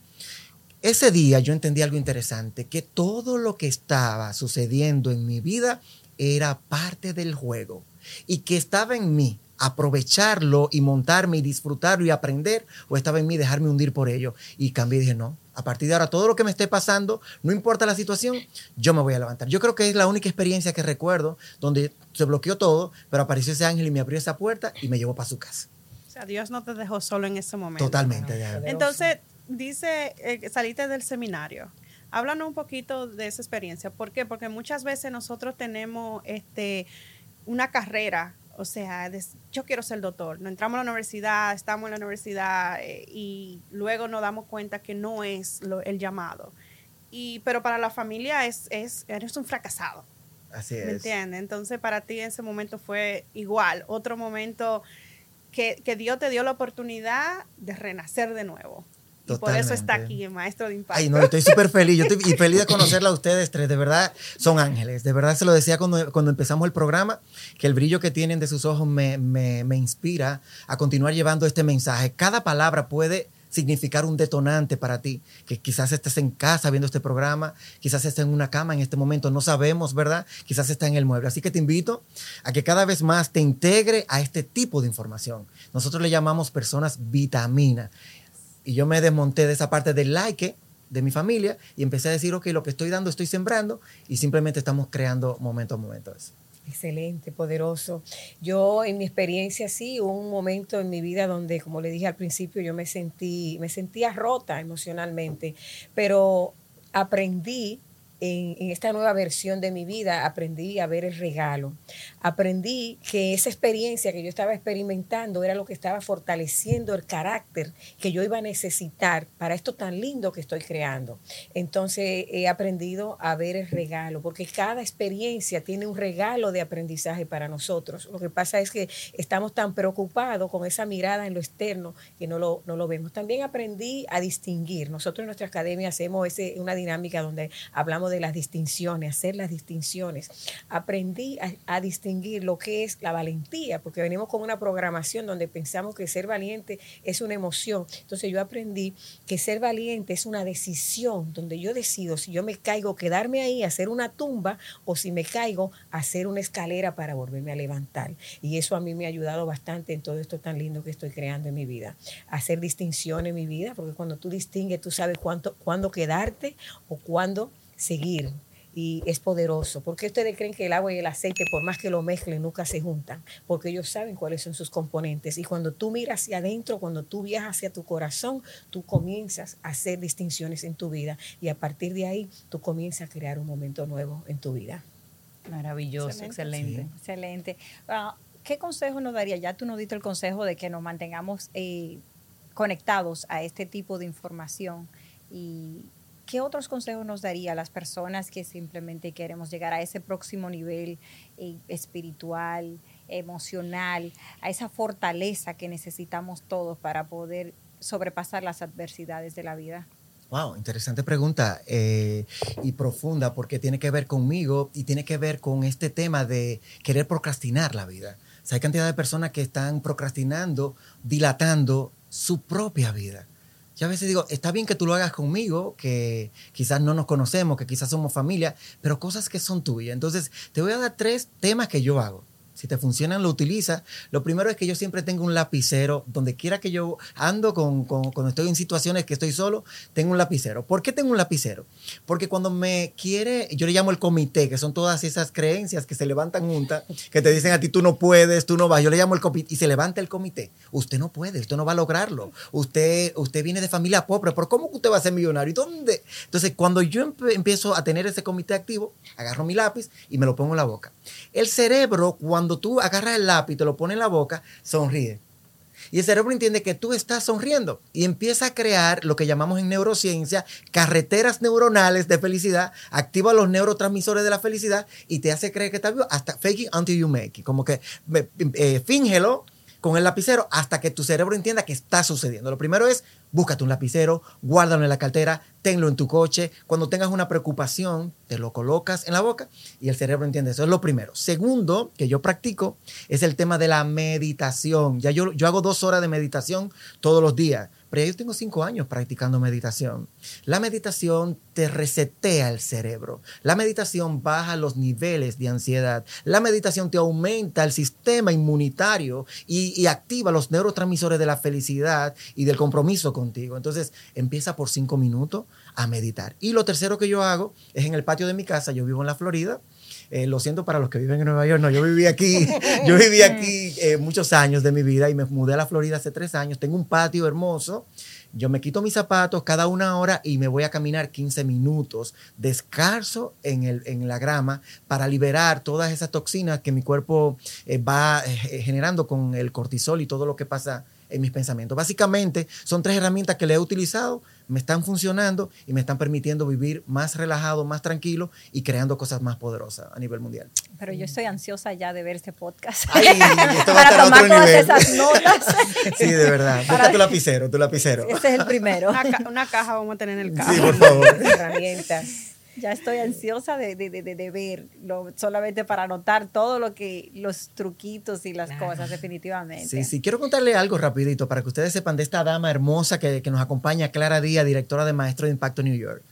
Ese día yo entendí algo interesante, que todo lo que estaba sucediendo en mi vida era parte del juego y que estaba en mí aprovecharlo y montarme y disfrutarlo y aprender o estaba en mí dejarme hundir por ello y cambié y dije no, a partir de ahora todo lo que me esté pasando, no importa la situación, yo me voy a levantar. Yo creo que es la única experiencia que recuerdo donde se bloqueó todo, pero apareció ese ángel y me abrió esa puerta y me llevó para su casa. O sea, Dios no te dejó solo en ese momento. Totalmente. Entonces, dice, eh, saliste del seminario. Háblanos un poquito de esa experiencia. ¿Por qué? Porque muchas veces nosotros tenemos este, una carrera, o sea, yo quiero ser doctor. No entramos a la universidad, estamos en la universidad eh, y luego nos damos cuenta que no es lo- el llamado. Y, pero para la familia es, es, eres un fracasado. Así ¿Me es. entiendes? Entonces para ti ese momento fue igual, otro momento que, que Dios te dio la oportunidad de renacer de nuevo. Por eso está aquí el maestro de impacto. Ay, no, estoy súper feliz. Yo estoy y feliz de conocerla a ustedes tres. De verdad, son ángeles. De verdad, se lo decía cuando, cuando empezamos el programa, que el brillo que tienen de sus ojos me, me, me inspira a continuar llevando este mensaje. Cada palabra puede significar un detonante para ti, que quizás estés en casa viendo este programa, quizás estés en una cama en este momento, no sabemos, ¿verdad? Quizás está en el mueble. Así que te invito a que cada vez más te integre a este tipo de información. Nosotros le llamamos personas vitamina. Y yo me desmonté de esa parte del like de mi familia y empecé a decir, ok, lo que estoy dando estoy sembrando y simplemente estamos creando momento a momento eso. Excelente, poderoso. Yo en mi experiencia sí, un momento en mi vida donde, como le dije al principio, yo me sentí, me sentía rota emocionalmente, pero aprendí en, esta nueva versión de mi vida, aprendí a ver el regalo. Aprendí que esa experiencia que yo estaba experimentando era lo que estaba fortaleciendo el carácter que yo iba a necesitar para esto tan lindo que estoy creando. Entonces he aprendido a ver el regalo, porque cada experiencia tiene un regalo de aprendizaje para nosotros. Lo que pasa es que estamos tan preocupados con esa mirada en lo externo que no lo, no lo vemos. También aprendí a distinguir. Nosotros en nuestra academia hacemos ese, una dinámica donde hablamos de las distinciones, hacer las distinciones. Aprendí a, distinguir lo que es la valentía, porque venimos con una programación donde pensamos que ser valiente es una emoción. Entonces yo aprendí que ser valiente es una decisión donde yo decido si yo me caigo, quedarme ahí, hacer una tumba, o si me caigo, hacer una escalera para volverme a levantar. Y eso a mí me ha ayudado bastante en todo esto tan lindo que estoy creando en mi vida. Hacer distinción en mi vida, porque cuando tú distingues, tú sabes cuánto, cuándo quedarte o cuándo seguir. Y es poderoso. ¿Por qué ustedes creen que el agua y el aceite, por más que lo mezclen, nunca se juntan? Porque ellos saben cuáles son sus componentes. Y cuando tú miras hacia adentro, cuando tú viajas hacia tu corazón, tú comienzas a hacer distinciones en tu vida. Y a partir de ahí, tú comienzas a crear un momento nuevo en tu vida. Maravilloso, Excelente. excelente. Excelente. Ah, ¿Qué consejo nos daría? Ya tú nos diste el consejo de que nos mantengamos eh, conectados a este tipo de información. ¿Y qué otros consejos nos daría a las personas que simplemente queremos llegar a ese próximo nivel eh, espiritual, emocional, a esa fortaleza que necesitamos todos para poder sobrepasar las adversidades de la vida? Wow, interesante pregunta eh, y profunda porque tiene que ver conmigo y tiene que ver con este tema de querer procrastinar la vida. Hay cantidad de personas que están procrastinando, dilatando su propia vida. Yo a veces digo, está bien que tú lo hagas conmigo, que quizás no nos conocemos, que quizás somos familia, pero cosas que son tuyas. Entonces, te voy a dar tres temas que yo hago. Si te funcionan, lo utilizas. Lo primero es que yo siempre tengo un lapicero. Donde quiera que yo ando, con, con- cuando estoy en situaciones que estoy solo, tengo un lapicero. ¿Por qué tengo un lapicero? Porque cuando me quiere, yo le llamo el comité, que son todas esas creencias que se levantan juntas, que te dicen a ti tú no puedes, tú no vas. Yo le llamo el comité y se levanta el comité. Usted no puede, usted no va a lograrlo. Usted, usted viene de familia pobre, ¿por cómo usted va a ser millonario? ¿Y dónde? Entonces, cuando yo empiezo a tener ese comité activo, agarro mi lápiz y me lo pongo en la boca. El cerebro, cuando tú agarras el lápiz te lo pones en la boca, sonríe. Y el cerebro entiende que tú estás sonriendo y empieza a crear lo que llamamos en neurociencia carreteras neuronales de felicidad, activa los neurotransmisores de la felicidad y te hace creer que estás vivo hasta fake it until you make it. Como que eh, fíngelo con el lapicero hasta que tu cerebro entienda que está sucediendo. Lo primero es búscate un lapicero, guárdalo en la cartera, tenlo en tu coche. Cuando tengas una preocupación, te lo colocas en la boca y el cerebro entiende eso. Es lo primero. Segundo, que yo practico, es el tema de la meditación. Ya yo, yo hago dos horas de meditación todos los días. Pero yo tengo cinco años practicando meditación. La meditación te resetea el cerebro. La meditación baja los niveles de ansiedad. La meditación te aumenta el sistema inmunitario y, y activa los neurotransmisores de la felicidad y del compromiso contigo. Entonces empieza por cinco minutos a meditar. Y lo tercero que yo hago es en el patio de mi casa. Yo vivo en la Florida. Eh, lo siento para los que viven en Nueva York, no, yo viví aquí, yo viví aquí eh, muchos años de mi vida y me mudé a la Florida hace tres años. Tengo un patio hermoso. Yo me quito mis zapatos cada una hora y me voy a caminar 15 minutos descalzo en, el, en la grama para liberar todas esas toxinas que mi cuerpo eh, va generando con el cortisol y todo lo que pasa en mis pensamientos. Básicamente son tres herramientas que le he utilizado, me están funcionando y me están permitiendo vivir más relajado, más tranquilo y creando cosas más poderosas a nivel mundial. Pero yo estoy ansiosa ya de ver este podcast. Ay, esto va a para tomar todas nivel. esas notas. Sí, de verdad. Busca tu lapicero, tu lapicero. Este es el primero. Una, ca- una caja vamos a tener en el carro. Sí, por favor. herramientas. Ya estoy ansiosa de, de, de, de- verlo, solamente para anotar todo lo que, los truquitos y las cosas, definitivamente. Sí, sí. Quiero contarle algo rapidito para que ustedes sepan de esta dama hermosa que, que nos acompaña, Clara Díaz, directora de Maestro de Impacto New York.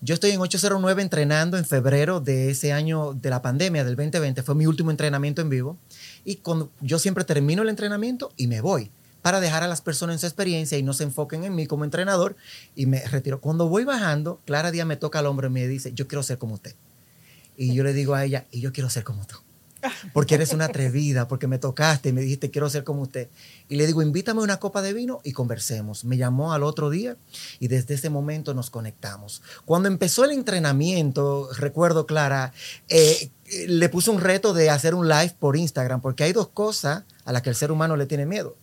Yo estoy en 809 entrenando en febrero de ese año de la pandemia, del 2020. Fue mi último entrenamiento en vivo. Y cuando yo siempre termino el entrenamiento y me voy para dejar a las personas en su experiencia y no se enfoquen en mí como entrenador y me retiro. Cuando voy bajando, Clara Díaz me toca al hombro y me dice, yo quiero ser como usted. Y yo le digo a ella, y yo quiero ser como tú. Porque eres una atrevida, porque me tocaste y me dijiste, quiero ser como usted. Y le digo, invítame una copa de vino y conversemos. Me llamó al otro día y desde ese momento nos conectamos. Cuando empezó el entrenamiento, recuerdo, Clara, eh, le puse un reto de hacer un live por Instagram, porque hay dos cosas a las que el ser humano le tiene miedo.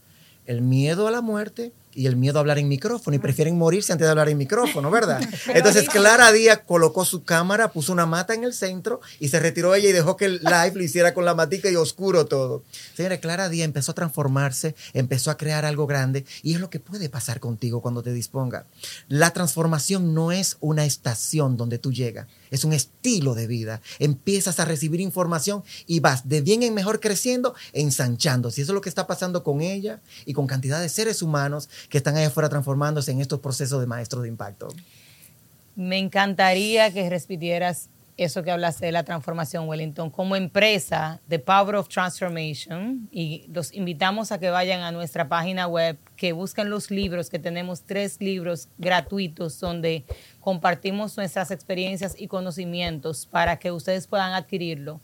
El miedo a la muerte y el miedo a hablar en micrófono y prefieren morirse antes de hablar en micrófono, ¿verdad? Entonces Clara Díaz colocó su cámara, puso una mata en el centro y se retiró ella y dejó que el live lo hiciera con la matica y oscuro todo. Señora, Clara Díaz empezó a transformarse, empezó a crear algo grande y es lo que puede pasar contigo cuando te disponga. La transformación no es una estación donde tú llegas, es un estilo de vida. Empiezas a recibir información y vas de bien en mejor creciendo, ensanchando. Si eso es lo que está pasando con ella y con cantidad de seres humanos que están allá afuera transformándose en estos procesos de maestros de impacto. Me encantaría que repitieras eso que hablaste de la transformación, Wellington, como empresa de Power of Transformation. Y los invitamos a que vayan a nuestra página web, que busquen los libros, que tenemos tres libros gratuitos donde compartimos nuestras experiencias y conocimientos para que ustedes puedan adquirirlo.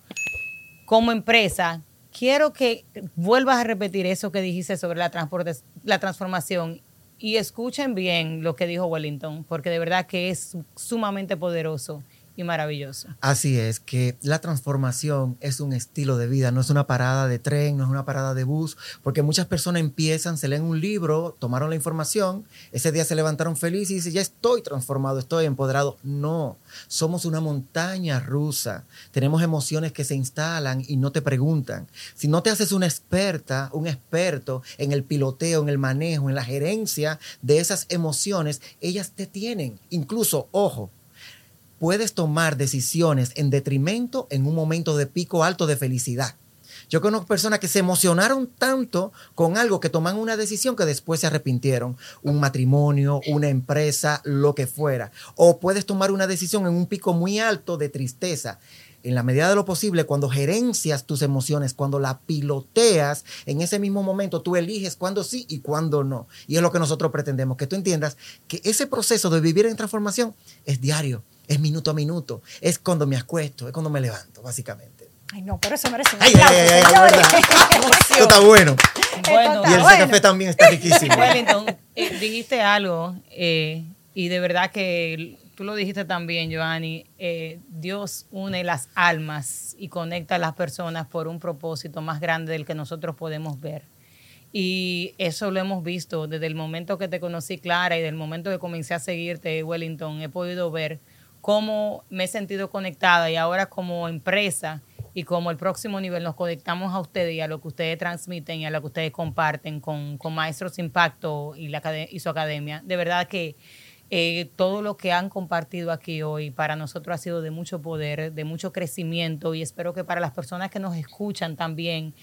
Como empresa, quiero que vuelvas a repetir eso que dijiste sobre la, la transformación y escuchen bien lo que dijo Wellington, porque de verdad que es sumamente poderoso y maravilloso. Así es, que la transformación es un estilo de vida, no es una parada de tren, no es una parada de bus, porque muchas personas empiezan, se leen un libro, tomaron la información, ese día se levantaron felices y dicen, ya estoy transformado, estoy empoderado. No, somos una montaña rusa, tenemos emociones que se instalan y no te preguntan. Si no te haces una experta, un experto en el piloteo, en el manejo, en la gerencia de esas emociones, ellas te tienen. Incluso, ojo, puedes tomar decisiones en detrimento en un momento de pico alto de felicidad. Yo conozco personas que se emocionaron tanto con algo que toman una decisión que después se arrepintieron. Un matrimonio, una empresa, lo que fuera. O puedes tomar una decisión en un pico muy alto de tristeza. en la medida de lo posible, cuando gerencias tus emociones, cuando la piloteas, en ese mismo momento tú eliges cuándo sí y cuándo no. Y es lo que nosotros pretendemos, que tú entiendas que ese proceso de vivir en transformación es diario, es minuto a minuto, es cuando me acuesto, es cuando me levanto, básicamente. Ay, no, pero eso merece un Ay, ay, aplauso, ay, ay, verdad. Esto está bueno. Bueno, Y el bueno. café también está riquísimo. Wellington, eh, dijiste algo eh, y de verdad que tú lo dijiste también, Joanny. eh, Dios une las almas y conecta a las personas por un propósito más grande del que nosotros podemos ver. Y eso lo hemos visto desde el momento que te conocí, Clara, y del momento que comencé a seguirte, Wellington. He podido ver cómo me he sentido conectada y ahora como empresa y como el próximo nivel nos conectamos a ustedes y a lo que ustedes transmiten y a lo que ustedes comparten con, con Maestros Impacto y, la, y su academia. De verdad que eh, todo lo que han compartido aquí hoy para nosotros ha sido de mucho poder, de mucho crecimiento y espero que para las personas que nos escuchan también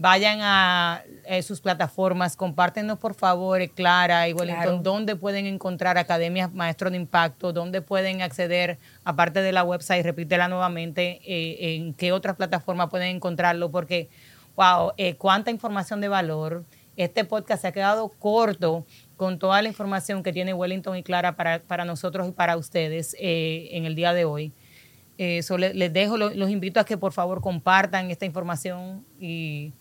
vayan a eh, sus plataformas, compártenos por favor, eh, Clara y Wellington, Claro. dónde pueden encontrar academias Maestro de Impacto, dónde pueden acceder, aparte de la website, repítela nuevamente, eh, en qué otras plataformas pueden encontrarlo, porque, wow, eh, cuánta información de valor. Este podcast se ha quedado corto con toda la información que tiene Wellington y Clara para, para nosotros y para ustedes eh, en el día de hoy. So le- les dejo, lo- los invito a que por favor compartan esta información y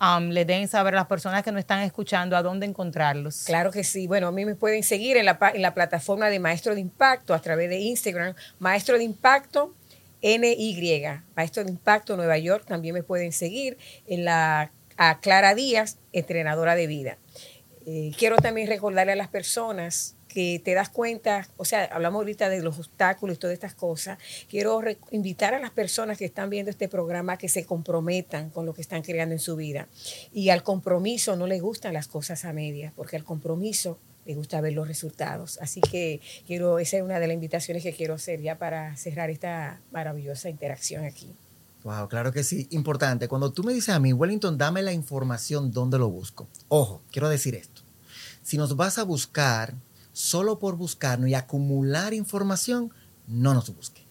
um, les den saber a las personas que nos están escuchando a dónde encontrarlos. Claro que sí. Bueno, a mí me pueden seguir en la, en la plataforma de Maestro de Impacto a través de Instagram, Maestro de Impacto NY, Maestro de Impacto Nueva York. También me pueden seguir en la a Clara Díaz, entrenadora de vida. Eh, quiero también recordarle a las personas que te das cuenta, o sea, hablamos ahorita de los obstáculos y todas estas cosas. Quiero invitar a las personas que están viendo este programa que se comprometan con lo que están creando en su vida. Y al compromiso no les gustan las cosas a medias, porque al compromiso les gusta ver los resultados. Así que quiero, esa es una de las invitaciones que quiero hacer ya para cerrar esta maravillosa interacción aquí. Wow, claro que sí. Importante. Cuando tú me dices a mí, Wellington, dame la información, ¿dónde lo busco? Ojo, quiero decir esto. Si nos vas a buscar solo por buscarnos y acumular información, no nos busque.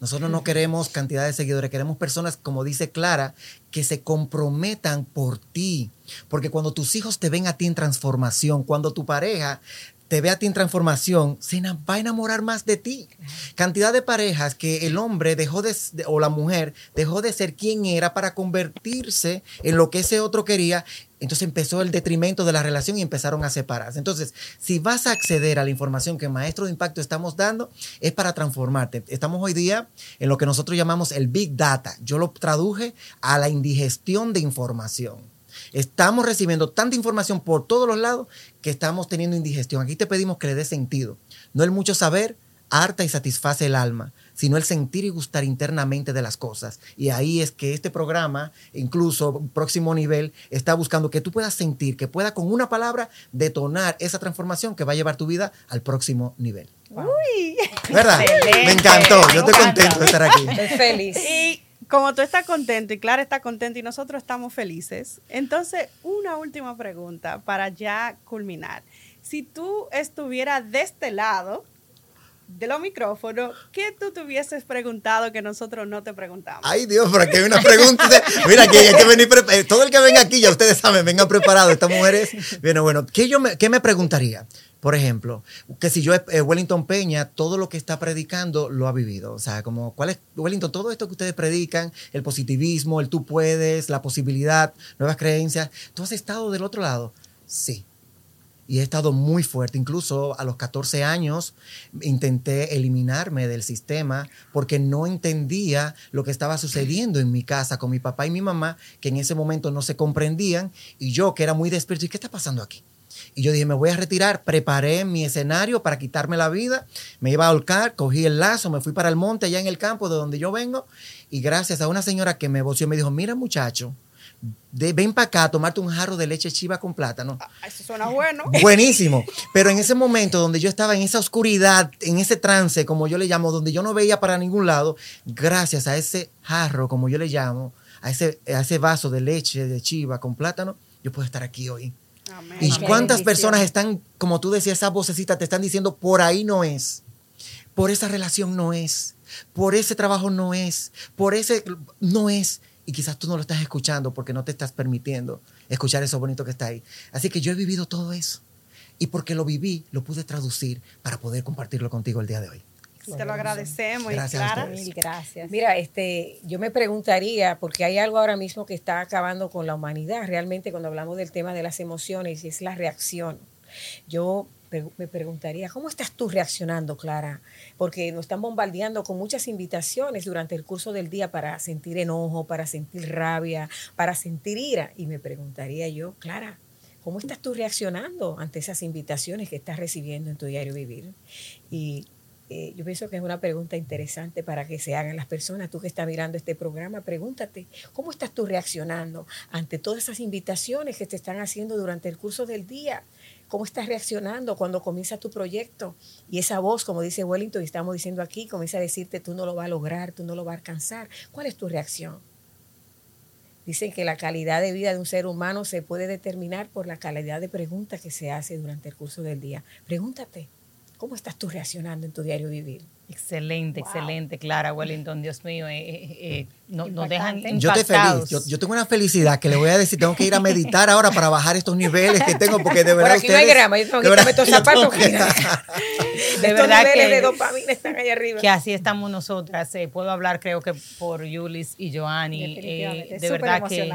Nosotros no queremos cantidad de seguidores, queremos personas, como dice Clara, que se comprometan por ti. Porque cuando tus hijos te ven a ti en transformación, cuando tu pareja te ve a ti en transformación, se va a enamorar más de ti. Cantidad de parejas que el hombre dejó de, de- o la mujer dejó de ser quien era para convertirse en lo que ese otro quería. Entonces empezó el detrimento de la relación y empezaron a separarse. Entonces, si vas a acceder a la información que Maestro de Impacto estamos dando, es para transformarte. Estamos hoy día en lo que nosotros llamamos el Big Data. Yo lo traduje a la indigestión de información. Estamos recibiendo tanta información por todos los lados que estamos teniendo indigestión. Aquí te pedimos que le des sentido. No el mucho saber harta y satisface el alma, sino el sentir y gustar internamente de las cosas. Y ahí es que este programa, incluso próximo nivel, está buscando que tú puedas sentir, que pueda con una palabra detonar esa transformación que va a llevar tu vida al próximo nivel. ¿Verdad? Excelente. Me encantó. Yo estoy contento de estar aquí. Estoy feliz. Y como tú estás contento y Clara está contenta y nosotros estamos felices, entonces una última pregunta para ya culminar. Si tú estuvieras de este lado de los micrófonos, ¿qué tú te hubieses preguntado que nosotros no te preguntamos? Ay Dios, pero aquí hay una pregunta. Mira, que hay que venir pre- eh, todo el que venga aquí, ya ustedes saben, vengan preparados. Estas mujeres, bueno, bueno, ¿qué, yo me, qué me preguntaría? Por ejemplo, que si yo, eh, Wellington Peña, todo lo que está predicando lo ha vivido. O sea, como, ¿cuál es, Wellington, todo esto que ustedes predican, el positivismo, el tú puedes, la posibilidad, nuevas creencias, ¿tú has estado del otro lado? Sí. Y he estado muy fuerte. Incluso a los 14 años intenté eliminarme del sistema porque no entendía lo que estaba sucediendo en mi casa con mi papá y mi mamá, que en ese momento no se comprendían. Y yo, que era muy despierto, ¿y qué está pasando aquí? Y yo dije, me voy a retirar. Preparé mi escenario para quitarme la vida. Me iba a ahorcar, cogí el lazo, me fui para el monte allá en el campo de donde yo vengo. Y gracias a una señora que me voció, me dijo, mira muchacho, de- ven para acá a tomarte un jarro de leche chiva con plátano. Ah, Eso suena bueno. Buenísimo. Pero en ese momento donde yo estaba en esa oscuridad, en ese trance, como yo le llamo, donde yo no veía para ningún lado, gracias a ese jarro, como yo le llamo, a ese, a ese vaso de leche de chiva con plátano, yo puedo estar aquí hoy. Amén. ¿Y cuántas personas están, como tú decías, esa vocecita te están diciendo, por ahí no es? Por esa relación no es. por ese trabajo no es, por ese no es. Y quizás tú no lo estás escuchando porque no te estás permitiendo escuchar eso bonito que está ahí. Así que yo he vivido todo eso. Y porque lo viví, lo pude traducir para poder compartirlo contigo el día de hoy. Te lo agradecemos. Gracias a Clara. Mil gracias. Mira, este, yo me preguntaría, porque hay algo ahora mismo que está acabando con la humanidad, realmente cuando hablamos del tema de las emociones, y es la reacción. Yo me preguntaría, ¿cómo estás tú reaccionando, Clara? Porque nos están bombardeando con muchas invitaciones durante el curso del día para sentir enojo, para sentir rabia, para sentir ira. Y me preguntaría yo, Clara, ¿cómo estás tú reaccionando ante esas invitaciones que estás recibiendo en tu diario vivir? Y eh, yo pienso que es una pregunta interesante para que se hagan las personas. Tú que estás mirando este programa, pregúntate, ¿cómo estás tú reaccionando ante todas esas invitaciones que te están haciendo durante el curso del día? ¿Cómo estás reaccionando cuando comienza tu proyecto? Y esa voz, como dice Wellington y estamos diciendo aquí, comienza a decirte, tú no lo vas a lograr, tú no lo vas a alcanzar. ¿Cuál es tu reacción? Dicen que la calidad de vida de un ser humano se puede determinar por la calidad de preguntas que se hace durante el curso del día. Pregúntate, ¿cómo estás tú reaccionando en tu diario vivir? Excelente, excelente, Clara Wellington, Dios mío, eh, eh, eh, no- nos dejan Impactante. Yo estoy feliz. impactados. Yo, yo tengo una felicidad que le voy a decir. Tengo que ir a meditar ahora para bajar estos niveles que tengo, porque de Por verdad. aquí no hay grama, yo tengo que verdad, estos zapatos. que- De Estos verdad niveles que- de dopamina están ahí arriba. que así estamos nosotras. eh, puedo hablar, creo que por Yulis y Joanny. eh, de súper verdad que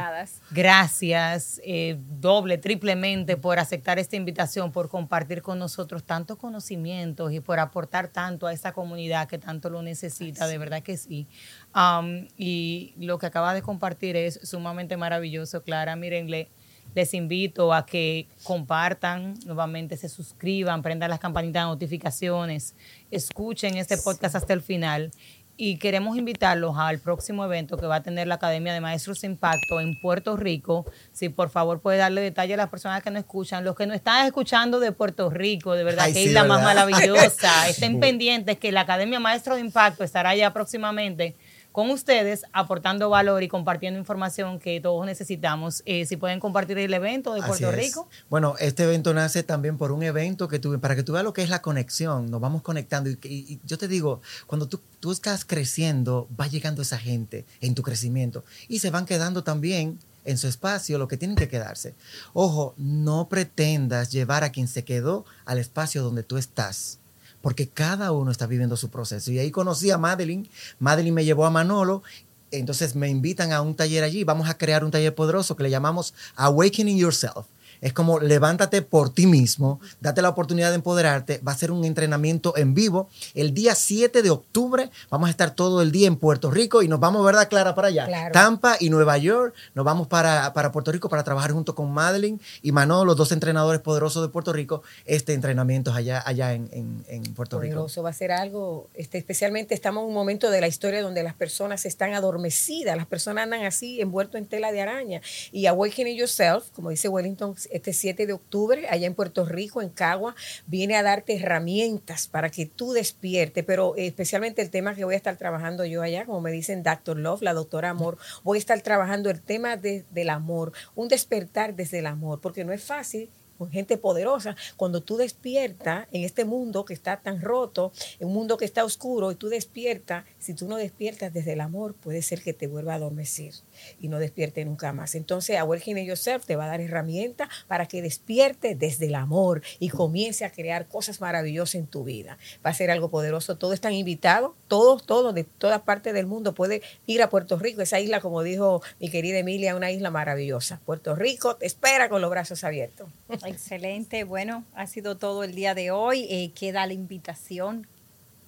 gracias, eh, doble, triplemente por aceptar esta invitación, por compartir con nosotros tantos conocimientos y por aportar tanto a esa comunidad que tanto lo necesita. De verdad que sí. Um, y lo que acaba de compartir es sumamente maravilloso, Clara. Miren, le- les invito a que compartan nuevamente, se suscriban, prendan las campanitas de notificaciones, escuchen este podcast hasta el final. Y queremos invitarlos al próximo evento que va a tener la Academia de Maestros de Impacto en Puerto Rico. Si por favor puede darle detalle a las personas que nos escuchan, los que nos están escuchando de Puerto Rico, de verdad Ay, que sí, isla más ¿verdad? maravillosa. Estén pendientes que la Academia Maestros de Impacto estará ya próximamente con ustedes, aportando valor y compartiendo información que todos necesitamos. Eh, si pueden compartir el evento de Puerto. Rico. Bueno, este evento nace también por un evento que tuve, para que tú veas lo que es la conexión, nos vamos conectando. Y, y- y yo te digo, cuando tú, tú estás creciendo, va llegando esa gente en tu crecimiento y se van quedando también en su espacio lo que tienen que quedarse. Ojo, no pretendas llevar a quien se quedó al espacio donde tú estás. Porque cada uno está viviendo su proceso. Y ahí conocí a Madeline. Madeline me llevó a Manolo entonces me invitan a un taller allí. Vamos a crear un taller poderoso que le llamamos Awakening Yourself. Es como levántate por ti mismo, date la oportunidad de empoderarte. Va a ser un entrenamiento en vivo. El día 7 de octubre vamos a estar todo el día en Puerto Rico y nos vamos, ¿verdad, Clara, para allá? Claro. Tampa y Nueva York. Nos vamos para, para Puerto Rico para trabajar junto con Madeline y Manolo, los dos entrenadores poderosos de Puerto Rico, este entrenamiento allá, allá en, en- en Puerto Rico. Poderoso va a ser algo, este, especialmente estamos en un momento de la historia donde las personas están adormecidas, las personas andan así envueltos en tela de araña. Y Awakening Yourself, como dice Wellington, este 7 de octubre, allá en Puerto Rico, en Cagua, viene a darte herramientas para que tú despiertes, pero eh, especialmente el tema que voy a estar trabajando yo allá, como me dicen Dr. Love, la doctora Amor, voy a estar trabajando el tema de- del amor, un despertar desde el amor, porque no es fácil con gente poderosa, cuando tú despiertas en este mundo que está tan roto, en un mundo que está oscuro, y tú despiertas, si tú no despiertas desde el amor, puede ser que te vuelva a adormecer y no despierte nunca más. Entonces, Awakening Yourself te va a dar herramientas para que despierte desde el amor y comience a crear cosas maravillosas en tu vida. Va a ser algo poderoso. Todos están invitados, todos, todos, de todas partes del mundo. Puede ir a Puerto Rico, esa isla, como dijo mi querida Emilia, una isla maravillosa. Puerto Rico te espera con los brazos abiertos. Excelente. Bueno, ha sido todo el día de hoy. Eh, queda la invitación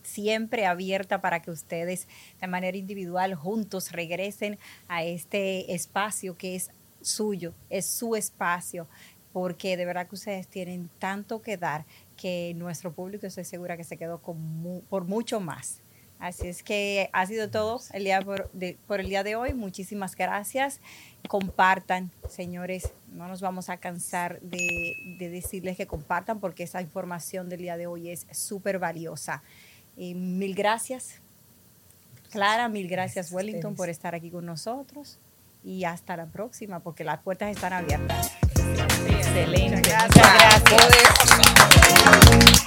siempre abierta para que ustedes de manera individual juntos regresen a este espacio que es suyo, es su espacio, porque de verdad que ustedes tienen tanto que dar que nuestro público estoy segura que se quedó por mucho más. Así es que ha sido todo el día por el día de hoy. Muchísimas gracias. Compartan, señores. No nos vamos a cansar de, de decirles que compartan porque esa información del día de hoy es súper valiosa. Y mil gracias, Clara. Mil gracias, Wellington, por estar aquí con nosotros. Y hasta la próxima, porque las puertas están abiertas. Excelente. Muchas Muchas gracias. gracias.